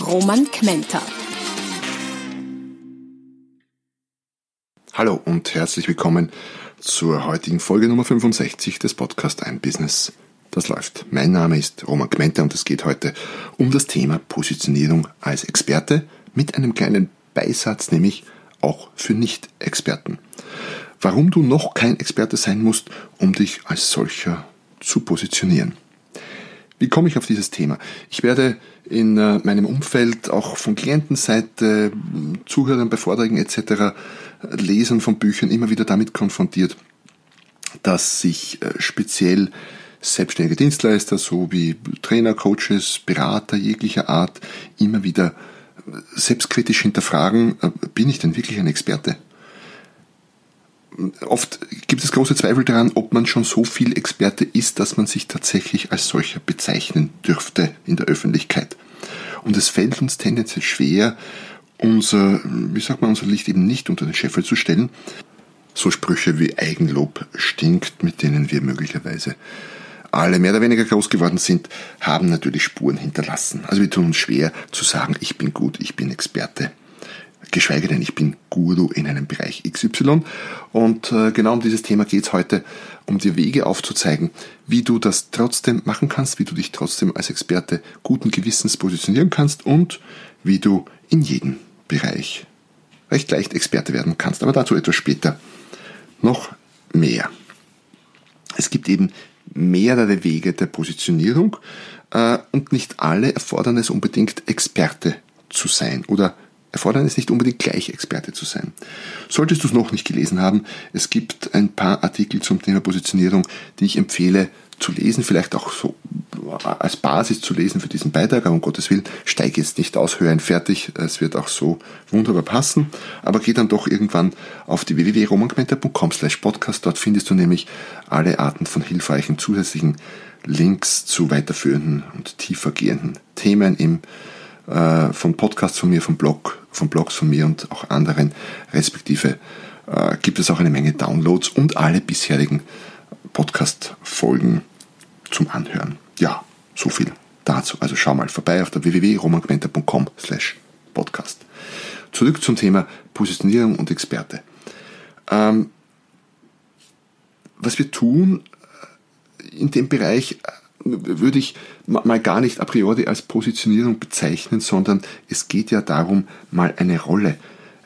Roman Kmenter. Hallo und herzlich willkommen zur heutigen Folge Nummer 65 des Podcasts Ein Business, das läuft. Mein Name ist Roman Kmenter und es geht heute um das Thema Positionierung als Experte mit einem kleinen Beisatz, nämlich auch für Nicht-Experten. Warum du noch kein Experte sein musst, um dich als solcher zu positionieren. Wie komme ich auf dieses Thema? Ich werde in äh, meinem Umfeld auch von Klientenseite, Zuhörern bei Vorträgen etc., Lesern von Büchern immer wieder damit konfrontiert, dass sich äh, speziell selbstständige Dienstleister sowie Trainer, Coaches, Berater jeglicher Art immer wieder äh, selbstkritisch hinterfragen, bin ich denn wirklich ein Experte? Oft gibt es große Zweifel daran, ob man schon so viel Experte ist, dass man sich tatsächlich als solcher bezeichnen dürfte in der Öffentlichkeit. Und es fällt uns tendenziell schwer, unser, wie sagt man, unser Licht eben nicht unter den Scheffel zu stellen. So Sprüche wie Eigenlob stinkt, mit denen wir möglicherweise alle mehr oder weniger groß geworden sind, haben natürlich Spuren hinterlassen. Also wir tun uns schwer zu sagen, ich bin gut, ich bin Experte geschweige denn ich bin Guru in einem Bereich XY. Und äh, genau um dieses Thema geht es heute, um dir Wege aufzuzeigen, wie du das trotzdem machen kannst, wie du dich trotzdem als Experte guten Gewissens positionieren kannst und wie du in jedem Bereich recht leicht Experte werden kannst. Aber dazu etwas später noch mehr. Es gibt eben mehrere Wege der Positionierung äh, und nicht alle erfordern es unbedingt Experte zu sein oder erfordern es nicht unbedingt gleich Experte zu sein. Solltest du es noch nicht gelesen haben, es gibt ein paar Artikel zum Thema Positionierung, die ich empfehle zu lesen, vielleicht auch so als Basis zu lesen für diesen Beitrag, aber um Gottes Willen, steige jetzt nicht aus, höre ihn fertig, es wird auch so wunderbar passen, aber geh dann doch irgendwann auf die www.romangmenta.com slash podcast, dort findest du nämlich alle Arten von hilfreichen zusätzlichen Links zu weiterführenden und tiefergehenden Themen im äh, von Podcasts von mir, vom Blog, von Blogs von mir und auch anderen, respektive äh, gibt es auch eine Menge Downloads und alle bisherigen Podcast-Folgen zum Anhören. Ja, so viel dazu. Also schau mal vorbei auf der www.romangmenta.com slash podcast. Zurück zum Thema Positionierung und Experte. Ähm, was wir tun äh, in dem Bereich würde ich mal gar nicht a priori als Positionierung bezeichnen, sondern es geht ja darum, mal eine Rolle,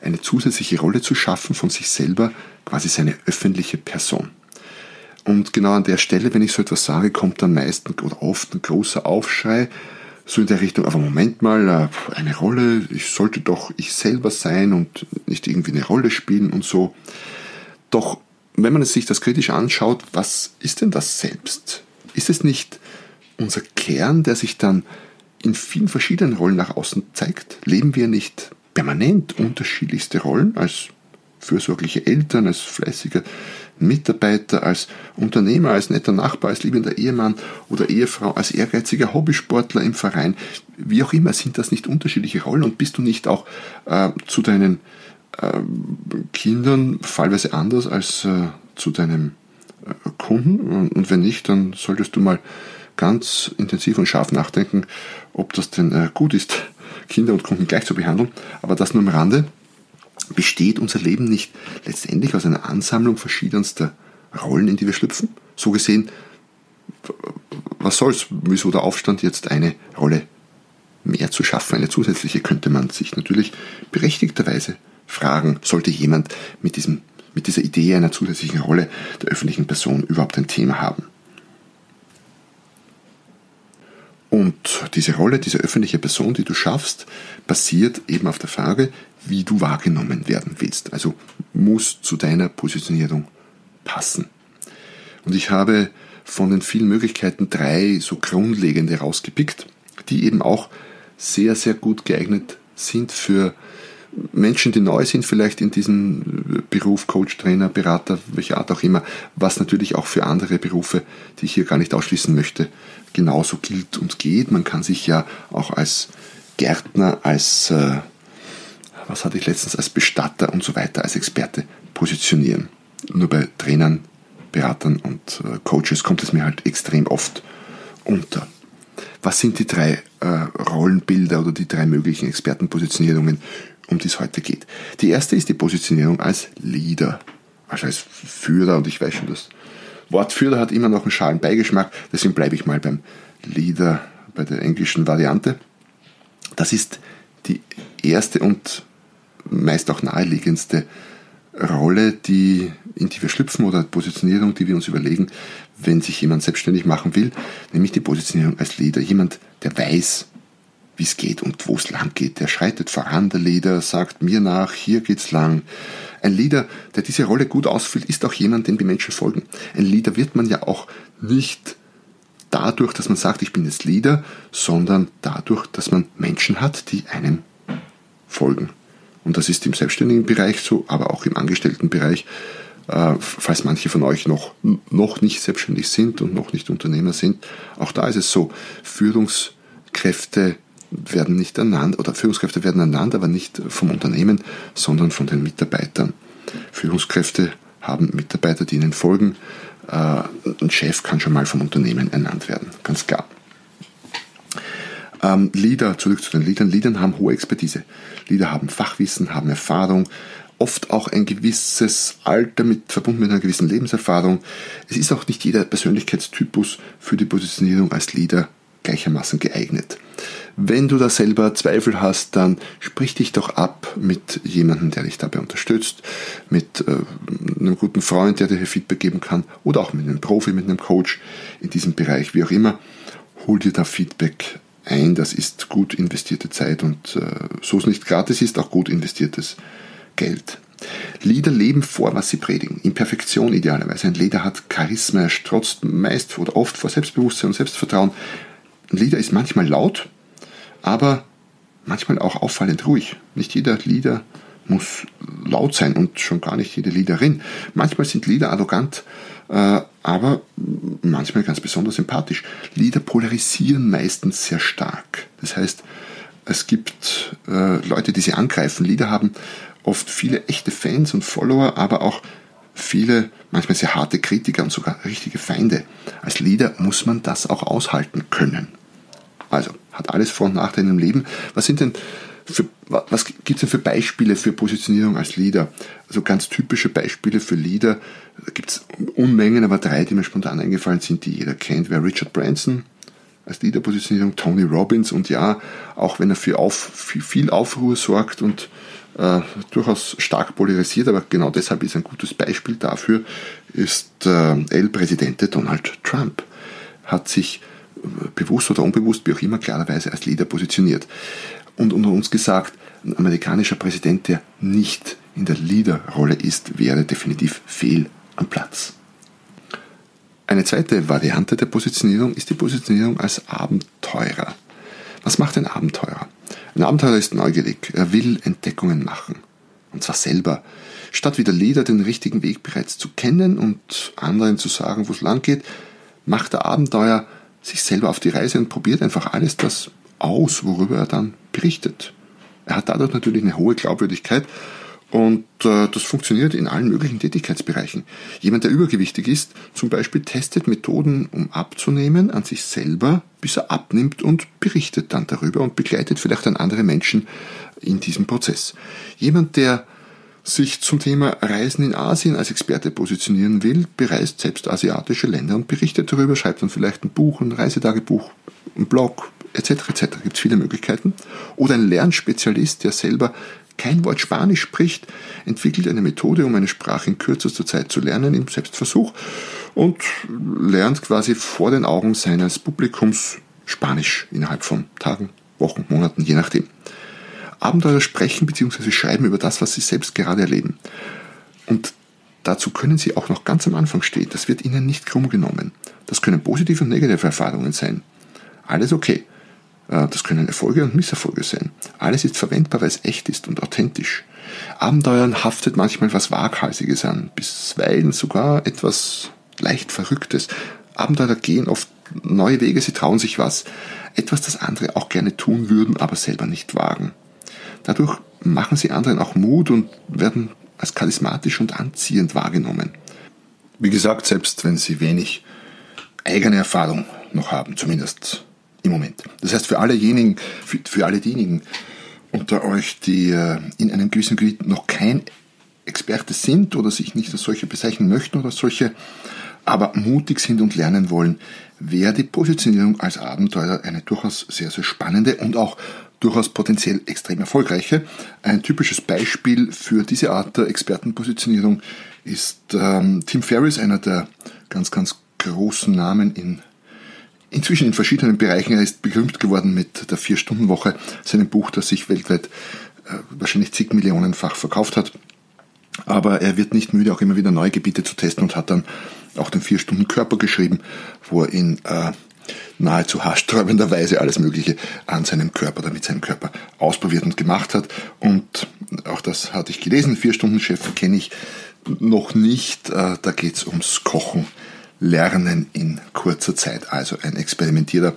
eine zusätzliche Rolle zu schaffen von sich selber, quasi seine öffentliche Person. Und genau an der Stelle, wenn ich so etwas sage, kommt dann meistens oder oft ein großer Aufschrei, so in der Richtung, aber Moment mal, äh, eine Rolle, ich sollte doch ich selber sein und nicht irgendwie eine Rolle spielen und so. Doch wenn man sich das kritisch anschaut, was ist denn das selbst? Ist es nicht unser Kern, der sich dann in vielen verschiedenen Rollen nach außen zeigt? Leben wir nicht permanent unterschiedlichste Rollen als fürsorgliche Eltern, als fleißiger Mitarbeiter, als Unternehmer, als netter Nachbar, als liebender Ehemann oder Ehefrau, als ehrgeiziger Hobbysportler im Verein, wie auch immer, sind das nicht unterschiedliche Rollen und bist du nicht auch äh, zu deinen äh, Kindern fallweise anders als äh, zu deinem Kunden? Und wenn nicht, dann solltest du mal ganz intensiv und scharf nachdenken, ob das denn äh, gut ist, Kinder und Kunden gleich zu behandeln. Aber das nur am Rande. Besteht unser Leben nicht letztendlich aus einer Ansammlung verschiedenster Rollen, in die wir schlüpfen? So gesehen, was soll's? Wieso der Aufstand jetzt eine Rolle mehr zu schaffen, eine zusätzliche, könnte man sich natürlich berechtigterweise fragen, sollte jemand mit, diesem, mit dieser Idee einer zusätzlichen Rolle der öffentlichen Person überhaupt ein Thema haben. Und diese Rolle, diese öffentliche Person, die du schaffst, basiert eben auf der Frage, wie du wahrgenommen werden willst. Also muss zu deiner Positionierung passen. Und ich habe von den vielen Möglichkeiten drei so grundlegende rausgepickt, die eben auch sehr, sehr gut geeignet sind für Menschen, die neu sind, vielleicht in diesem Beruf, Coach, Trainer, Berater, welche Art auch immer, was natürlich auch für andere Berufe, die ich hier gar nicht ausschließen möchte, genauso gilt und geht. Man kann sich ja auch als Gärtner, als, äh, was hatte ich letztens, als Bestatter und so weiter, als Experte positionieren. Nur bei Trainern, Beratern und äh, Coaches kommt es mir halt extrem oft unter. Was sind die drei äh, Rollenbilder oder die drei möglichen Expertenpositionierungen, um die es heute geht? Die erste ist die Positionierung als Leader, also als Führer. Und ich weiß schon, das Wort Führer hat immer noch einen schalen Beigeschmack, deswegen bleibe ich mal beim Leader, bei der englischen Variante. Das ist die erste und meist auch naheliegendste Rolle, die, in die wir schlüpfen oder Positionierung, die wir uns überlegen, wenn sich jemand selbstständig machen will, nämlich die Positionierung als Leader. Jemand, der weiß, wie es geht und wo es lang geht. Der schreitet voran, der Leader sagt mir nach, hier geht's lang. Ein Leader, der diese Rolle gut ausfüllt, ist auch jemand, dem die Menschen folgen. Ein Leader wird man ja auch nicht dadurch, dass man sagt, ich bin jetzt Leader, sondern dadurch, dass man Menschen hat, die einem folgen. Und das ist im selbstständigen Bereich so, aber auch im Angestelltenbereich. Äh, falls manche von euch noch, noch nicht selbstständig sind und noch nicht Unternehmer sind, auch da ist es so, Führungskräfte werden nicht ernannt, oder Führungskräfte werden ernannt, aber nicht vom Unternehmen, sondern von den Mitarbeitern. Führungskräfte haben Mitarbeiter, die ihnen folgen. Äh, ein Chef kann schon mal vom Unternehmen ernannt werden, ganz klar. Ähm, Leader, zurück zu den Leadern. Leadern haben hohe Expertise. Leader haben Fachwissen, haben Erfahrung, oft auch ein gewisses Alter mit, verbunden mit einer gewissen Lebenserfahrung. Es ist auch nicht jeder Persönlichkeitstypus für die Positionierung als Leader gleichermaßen geeignet. Wenn du da selber Zweifel hast, dann sprich dich doch ab mit jemandem, der dich dabei unterstützt, mit äh, einem guten Freund, der dir Feedback geben kann oder auch mit einem Profi, mit einem Coach in diesem Bereich, wie auch immer. Hol dir da Feedback ein. Das ist gut investierte Zeit und äh, so es nicht gratis ist, auch gut investiertes Geld. Lieder leben vor, was sie predigen. Imperfektion idealerweise. Ein Lieder hat Charisma, er strotzt meist oder oft vor Selbstbewusstsein und Selbstvertrauen. Ein Lieder ist manchmal laut, aber manchmal auch auffallend ruhig. Nicht jeder Lieder muss laut sein und schon gar nicht jede Liederin. Manchmal sind Lieder arrogant, äh, aber manchmal ganz besonders sympathisch. Lieder polarisieren meistens sehr stark. Das heißt, es gibt äh, Leute, die sie angreifen. Lieder haben oft viele echte Fans und Follower, aber auch viele, manchmal sehr harte Kritiker und sogar richtige Feinde. Als Leader muss man das auch aushalten können. Also, hat alles Vor- und Nachteile im Leben. Was sind denn für, was gibt es denn für Beispiele für Positionierung als Leader? Also ganz typische Beispiele für Leader, da gibt es Unmengen, aber drei, die mir spontan eingefallen sind, die jeder kennt, wäre Richard Branson als Leaderpositionierung, Tony Robbins und ja, auch wenn er für, auf, für viel Aufruhr sorgt und äh, durchaus stark polarisiert, aber genau deshalb ist ein gutes Beispiel dafür, ist äh, El-Präsidente Donald Trump. Hat sich bewusst oder unbewusst, wie auch immer, klarerweise als Leader positioniert und unter uns gesagt, ein amerikanischer Präsident, der nicht in der Leaderrolle ist, wäre definitiv fehl am Platz. Eine zweite Variante der Positionierung ist die Positionierung als Abenteurer. Was macht ein Abenteurer? Ein Abenteurer ist neugierig, er will Entdeckungen machen. Und zwar selber. Statt wie der Leader den richtigen Weg bereits zu kennen und anderen zu sagen, wo es lang geht, macht der Abenteuer sich selber auf die Reise und probiert einfach alles das aus, worüber er dann berichtet. Er hat dadurch natürlich eine hohe Glaubwürdigkeit und äh, das funktioniert in allen möglichen Tätigkeitsbereichen. Jemand, der übergewichtig ist, zum Beispiel testet Methoden, um abzunehmen, an sich selber, bis er abnimmt und berichtet dann darüber und begleitet vielleicht dann andere Menschen in diesem Prozess. Jemand, der sich zum Thema Reisen in Asien als Experte positionieren will, bereist selbst asiatische Länder und berichtet darüber, schreibt dann vielleicht ein Buch, ein Reisetagebuch, ein Blog, etc. etc. Gibt es viele Möglichkeiten. Oder ein Lernspezialist, der selber kein Wort Spanisch spricht, entwickelt eine Methode, um eine Sprache in kürzester Zeit zu lernen im Selbstversuch und lernt quasi vor den Augen seines Publikums Spanisch innerhalb von Tagen, Wochen, Monaten, je nachdem. Abenteurer sprechen bzw. schreiben über das, was sie selbst gerade erleben. Und dazu können sie auch noch ganz am Anfang stehen. Das wird ihnen nicht krumm genommen. Das können positive und negative Erfahrungen sein. Alles okay. Äh, das können Erfolge und Misserfolge sein. Alles ist verwendbar, weil es echt ist und authentisch. Abenteuern haftet manchmal was Waghalsiges an, bisweilen sogar etwas leicht Verrücktes. Abenteurer gehen oft neue Wege, sie trauen sich was, etwas, das andere auch gerne tun würden, aber selber nicht wagen. Dadurch machen sie anderen auch Mut und werden als charismatisch und anziehend wahrgenommen. Wie gesagt, selbst wenn sie wenig eigene Erfahrung noch haben, zumindest im Moment. Das heißt, für allejenigen, für, für alle diejenigen unter euch, die äh, in einem gewissen Gebiet noch kein Experte sind oder sich nicht als solche bezeichnen möchten oder solche, aber mutig sind und lernen wollen, wäre die Positionierung als Abenteurer eine durchaus sehr, sehr spannende und auch durchaus potenziell extrem erfolgreiche. Ein typisches Beispiel für diese Art der Expertenpositionierung ist ähm, Tim Ferriss, einer der ganz, ganz großen Namen in inzwischen in verschiedenen Bereichen. Er ist berühmt geworden mit der Vier-Stunden-Woche, seinem Buch, das sich weltweit äh, wahrscheinlich zig Millionenfach verkauft hat. Aber er wird nicht müde, auch immer wieder neue Gebiete zu testen und hat dann auch den Vier-Stunden-Körper geschrieben, wo er in äh, nahezu haarsträubender Weise alles Mögliche an seinem Körper oder mit seinem Körper ausprobiert und gemacht hat. Und auch das hatte ich gelesen. Vier-Stunden-Chef kenne ich noch nicht. Äh, da geht es ums Kochen. Lernen in kurzer Zeit. Also ein Experimentierer,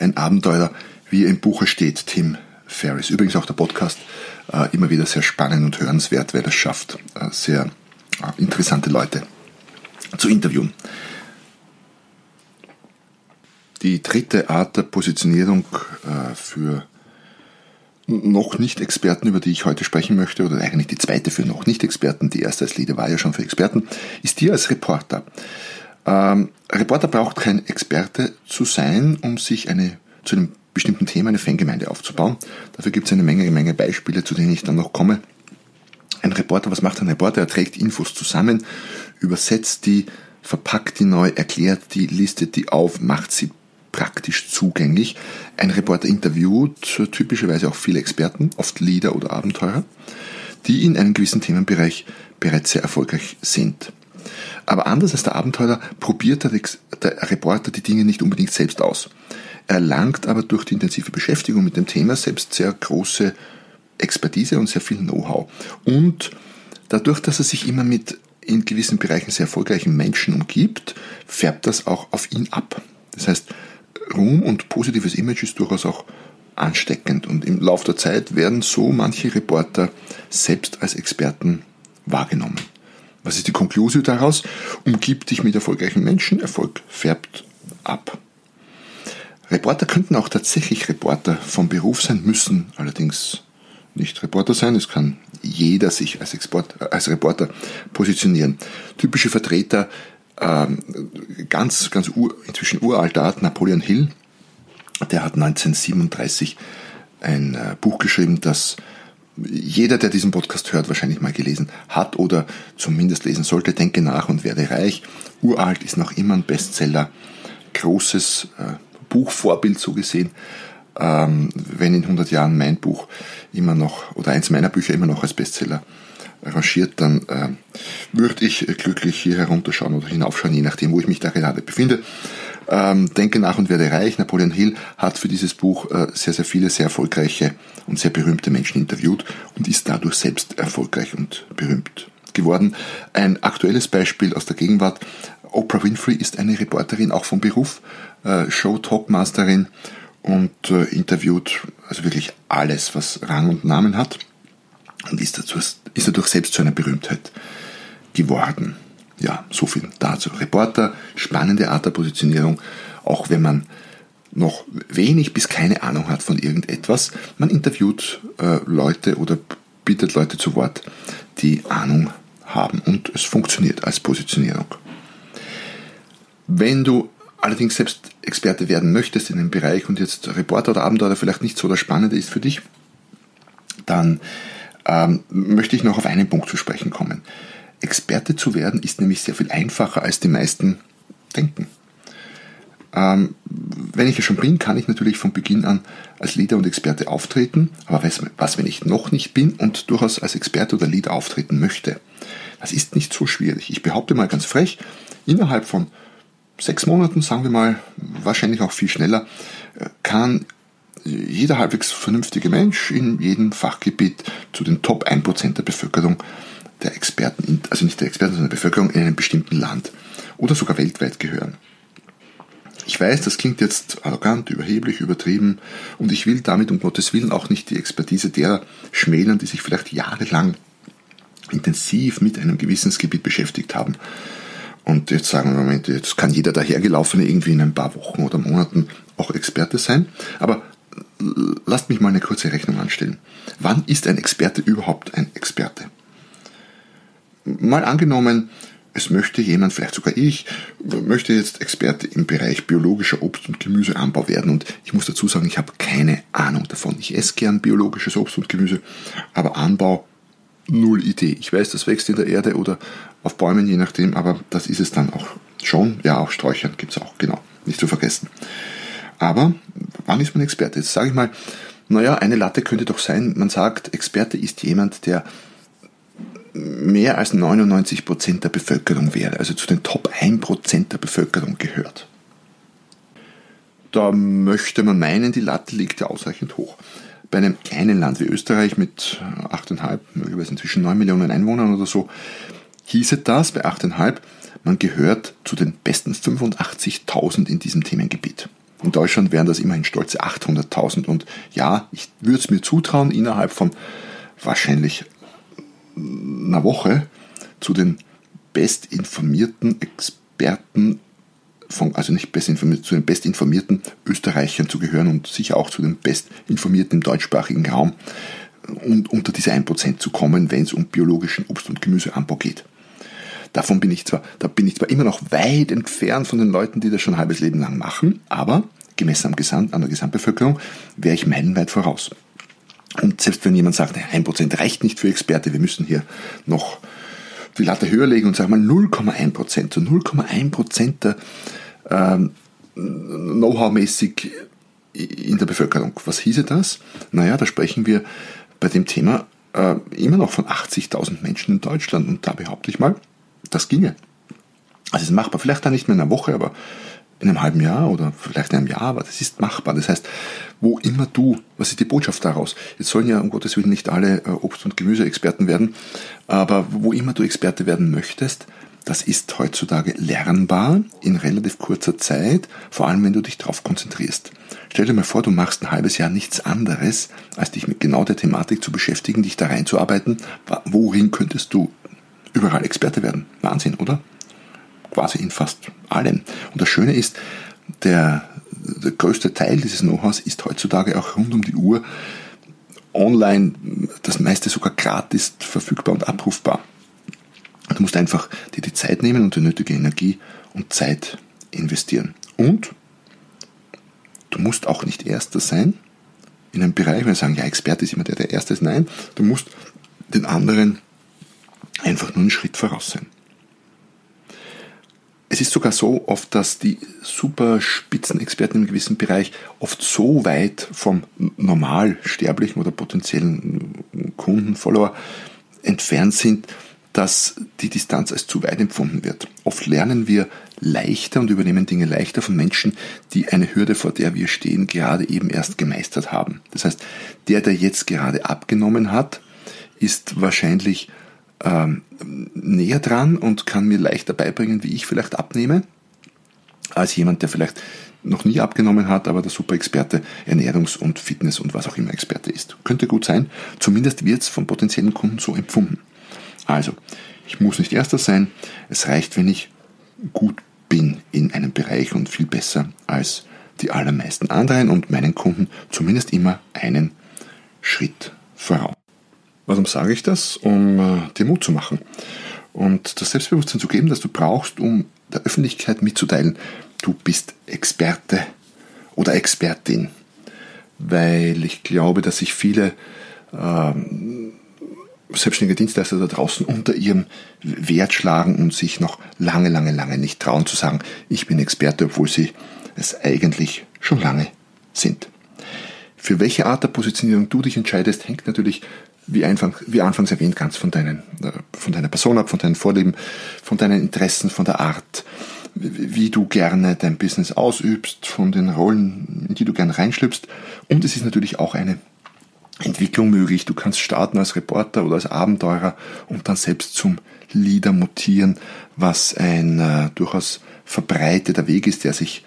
ein Abenteurer, wie er im Buche steht, Tim Ferris. Übrigens auch der Podcast äh, immer wieder sehr spannend und hörenswert, wer das schafft. Äh, sehr interessante Leute zu interviewen. Die dritte Art der Positionierung äh, für noch nicht Experten, über die ich heute sprechen möchte, oder eigentlich die zweite für noch nicht Experten, die erste als Leader war ja schon für Experten, ist die als Reporter. Ähm, Reporter braucht kein Experte zu sein, um sich eine, zu einem bestimmten Thema eine Fangemeinde aufzubauen. Dafür gibt es eine Menge, Menge Beispiele, zu denen ich dann noch komme. Ein Reporter, was macht ein Reporter? Er trägt Infos zusammen, übersetzt die, verpackt die neu, erklärt die, listet die auf, macht sie praktisch zugänglich. Ein Reporter interviewt typischerweise auch viele Experten, oft Leader oder Abenteurer, die in einem gewissen Themenbereich bereits sehr erfolgreich sind. Aber anders als der Abenteurer probiert der, Reporter die Dinge nicht unbedingt selbst aus. Er erlangt aber durch die intensive Beschäftigung mit dem Thema selbst sehr große Expertise und sehr viel Know-how. Und dadurch, dass er sich immer mit in gewissen Bereichen sehr erfolgreichen Menschen umgibt, färbt das auch auf ihn ab. Das heißt, Ruhm und positives Image ist durchaus auch ansteckend und im Laufe der Zeit werden so manche Reporter selbst als Experten wahrgenommen. Was ist die Konklusion daraus? Umgib dich mit erfolgreichen Menschen, Erfolg färbt ab. Reporter könnten auch tatsächlich Reporter vom Beruf sein, müssen allerdings nicht Reporter sein. Es kann jeder sich als, Export, als Reporter positionieren. Typische Vertreter, ganz, ganz ur, inzwischen uralter Art, Napoleon Hill, der hat 1937 ein äh, Buch geschrieben, das jeder, der diesen Podcast hört, wahrscheinlich mal gelesen hat oder zumindest lesen sollte. Denke nach und werde reich. Uralt ist noch immer ein Bestseller. Großes äh, Buchvorbild so gesehen. Ähm, wenn in 100 Jahren mein Buch immer noch oder eins meiner Bücher immer noch als Bestseller rangiert, dann äh, würde ich glücklich hier herunterschauen oder hinaufschauen, je nachdem, wo ich mich da gerade befinde. Ähm, Denke nach und werde reich. Napoleon Hill hat für dieses Buch äh, sehr, sehr viele sehr erfolgreiche und sehr berühmte Menschen interviewt und ist dadurch selbst erfolgreich und berühmt geworden. Ein aktuelles Beispiel aus der Gegenwart. Oprah Winfrey ist eine Reporterin auch vom Beruf, äh, Show-Talkmasterin und äh, interviewt also wirklich alles, was Rang und Namen hat und ist, dazu, ist dadurch selbst zu einer Berühmtheit geworden. Ja, so viel dazu. Reporter, spannende Art der Positionierung, auch wenn man noch wenig bis keine Ahnung hat von irgendetwas. Man interviewt äh, Leute oder bittet Leute zu Wort, die Ahnung haben und es funktioniert als Positionierung. Wenn du allerdings selbst Experte werden möchtest in einem Bereich und jetzt Reporter oder Abenteuer vielleicht nicht so das Spannende ist für dich, dann ähm, möchte ich noch auf einen Punkt zu sprechen kommen. Experte zu werden ist nämlich sehr viel einfacher, als die meisten denken. Ähm, wenn ich es schon bin, kann ich natürlich von Beginn an als Leader und Experte auftreten, aber was, was, wenn ich noch nicht bin und durchaus als Experte oder Leader auftreten möchte? Das ist nicht so schwierig. Ich behaupte mal ganz frech, innerhalb von sechs Monaten, sagen wir mal, wahrscheinlich auch viel schneller, äh, kann jeder halbwegs vernünftige Mensch in jedem Fachgebiet zu den Top 1% der Bevölkerung der Experten, also nicht der Experten, sondern der Bevölkerung in einem bestimmten Land oder sogar weltweit gehören. Ich weiß, das klingt jetzt arrogant, überheblich, übertrieben und ich will damit um Gottes Willen auch nicht die Expertise derer schmälern, die sich vielleicht jahrelang intensiv mit einem Gewissensgebiet beschäftigt haben. Und jetzt sagen wir, Moment, jetzt kann jeder dahergelaufene irgendwie in ein paar Wochen oder Monaten auch Experte sein. Aber lasst mich mal eine kurze Rechnung anstellen. Wann ist ein Experte überhaupt ein Experte? Mal angenommen, es möchte jemand, vielleicht sogar ich, möchte jetzt Experte im Bereich biologischer Obst- und Gemüseanbau werden. Und ich muss dazu sagen, ich habe keine Ahnung davon. Ich esse gern biologisches Obst und Gemüse, aber Anbau, null Idee. Ich weiß, das wächst in der Erde oder auf Bäumen, je nachdem, aber das ist es dann auch schon. Ja, auch Sträuchern gibt es auch, genau, nicht zu vergessen. Aber wann ist man Experte? Jetzt sage ich mal, naja, eine Latte könnte doch sein, man sagt, Experte ist jemand, der mehr als 99% der Bevölkerung wäre, also zu den Top 1% der Bevölkerung gehört. Da möchte man meinen, die Latte liegt ja ausreichend hoch. Bei einem kleinen Land wie Österreich mit 8,5, möglicherweise inzwischen 9 Millionen Einwohnern oder so, hieße das bei 8,5, man gehört zu den besten 85.000 in diesem Themengebiet. In Deutschland wären das immerhin stolze 800.000 und ja, ich würde es mir zutrauen, innerhalb von wahrscheinlich einer Woche zu den bestinformierten Experten von, also nicht bestinformiert, zu den bestinformierten Österreichern zu gehören und sicher auch zu den bestinformierten im deutschsprachigen Raum und unter diese 1% zu kommen, wenn es um biologischen Obst- und Gemüseanbau geht. Davon bin ich zwar, da bin ich zwar immer noch weit entfernt von den Leuten, die das schon ein halbes Leben lang machen, aber gemessen am Gesamt, an der Gesamtbevölkerung wäre ich meilenweit voraus. Und selbst wenn jemand sagt, 1% reicht nicht für Experte, wir müssen hier noch die Latte höher legen und sagen mal 0,1%, so 0,1% der ähm, Know-how-mäßig in der Bevölkerung. Was hieße das? Naja, da sprechen wir bei dem Thema äh, immer noch von 80.000 Menschen in Deutschland und da behaupte ich mal, das ginge. Also es ist machbar, vielleicht dann nicht mehr in einer Woche, aber in einem halben Jahr oder vielleicht in einem Jahr, aber das ist machbar. Das heißt, wo immer du, was ist die Botschaft daraus? Jetzt sollen ja um Gottes Willen nicht alle äh, Obst- und Gemüseexperten werden, aber wo immer du Experte werden möchtest, das ist heutzutage lernbar in relativ kurzer Zeit, vor allem wenn du dich darauf konzentrierst. Stell dir mal vor, du machst ein halbes Jahr nichts anderes, als dich mit genau der Thematik zu beschäftigen, dich da reinzuarbeiten. Worin könntest du überall Experte werden? Wahnsinn, oder? quasi in fast allem. Und das Schöne ist, der, der größte Teil dieses Know-hows ist heutzutage auch rund um die Uhr online, das meiste sogar gratis verfügbar und abrufbar. Du musst einfach dir die Zeit nehmen und die nötige Energie und Zeit investieren. Und du musst auch nicht Erster sein in einem Bereich, wenn wir sagen, ja, Experte ist immer der, der Erste ist. Nein, du musst den anderen einfach nur einen Schritt voraus sein. Es ist sogar so oft, dass die super Spitzenexperten im gewissen Bereich oft so weit vom normalsterblichen oder potenziellen Kunden, Follower entfernt sind, dass die Distanz als zu weit empfunden wird. Oft lernen wir leichter und übernehmen Dinge leichter von Menschen, die eine Hürde, vor der wir stehen, gerade eben erst gemeistert haben. Das heißt, der, der jetzt gerade abgenommen hat, ist wahrscheinlich ähm, näher dran und kann mir leichter beibringen, wie ich vielleicht abnehme, als jemand, der vielleicht noch nie abgenommen hat, aber der Super-Experte, Ernährungs- und Fitness- und was auch immer Experte ist. Könnte gut sein, zumindest wird es von potenziellen Kunden so empfunden. Also, ich muss nicht erster sein, es reicht, wenn ich gut bin in einem Bereich und viel besser als die allermeisten anderen und meinen Kunden zumindest immer einen Schritt voraus. Warum sage ich das? Um äh, dir Mut zu machen und das Selbstbewusstsein zu geben, das du brauchst, um der Öffentlichkeit mitzuteilen, du bist Experte oder Expertin. Weil ich glaube, dass sich viele ähm, selbstständige Dienstleister da draußen unter ihrem Wert schlagen und sich noch lange, lange, lange nicht trauen zu sagen, ich bin Experte, obwohl sie es eigentlich schon lange sind. Für welche Art der Positionierung du dich entscheidest, hängt natürlich wie, einfach, wie anfangs erwähnt, ganz von, deinen, äh, von deiner Person ab, von deinen Vorlieben, von deinen Interessen, von der Art, wie du gerne dein Business ausübst, von den Rollen, in die du gerne reinschlüpfst. Und es ist natürlich auch eine Entwicklung möglich. Du kannst starten als Reporter oder als Abenteurer und dann selbst zum Leader mutieren, was ein äh, durchaus verbreiteter Weg ist, der sich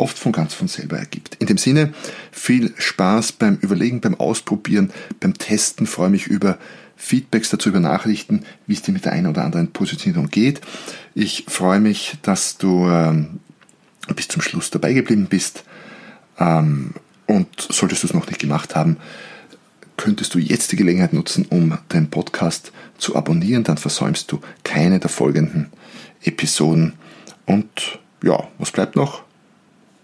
oft von ganz von selber ergibt. In dem Sinne, viel Spaß beim Überlegen, beim Ausprobieren, beim Testen. Freue mich über Feedbacks dazu, über Nachrichten, wie es dir mit der einen oder anderen Positionierung geht. Ich freue mich, dass du ähm, bis zum Schluss dabei geblieben bist. Ähm, und solltest du es noch nicht gemacht haben, könntest du jetzt die Gelegenheit nutzen, um den Podcast zu abonnieren. Dann versäumst du keine der folgenden Episoden. Und ja, was bleibt noch?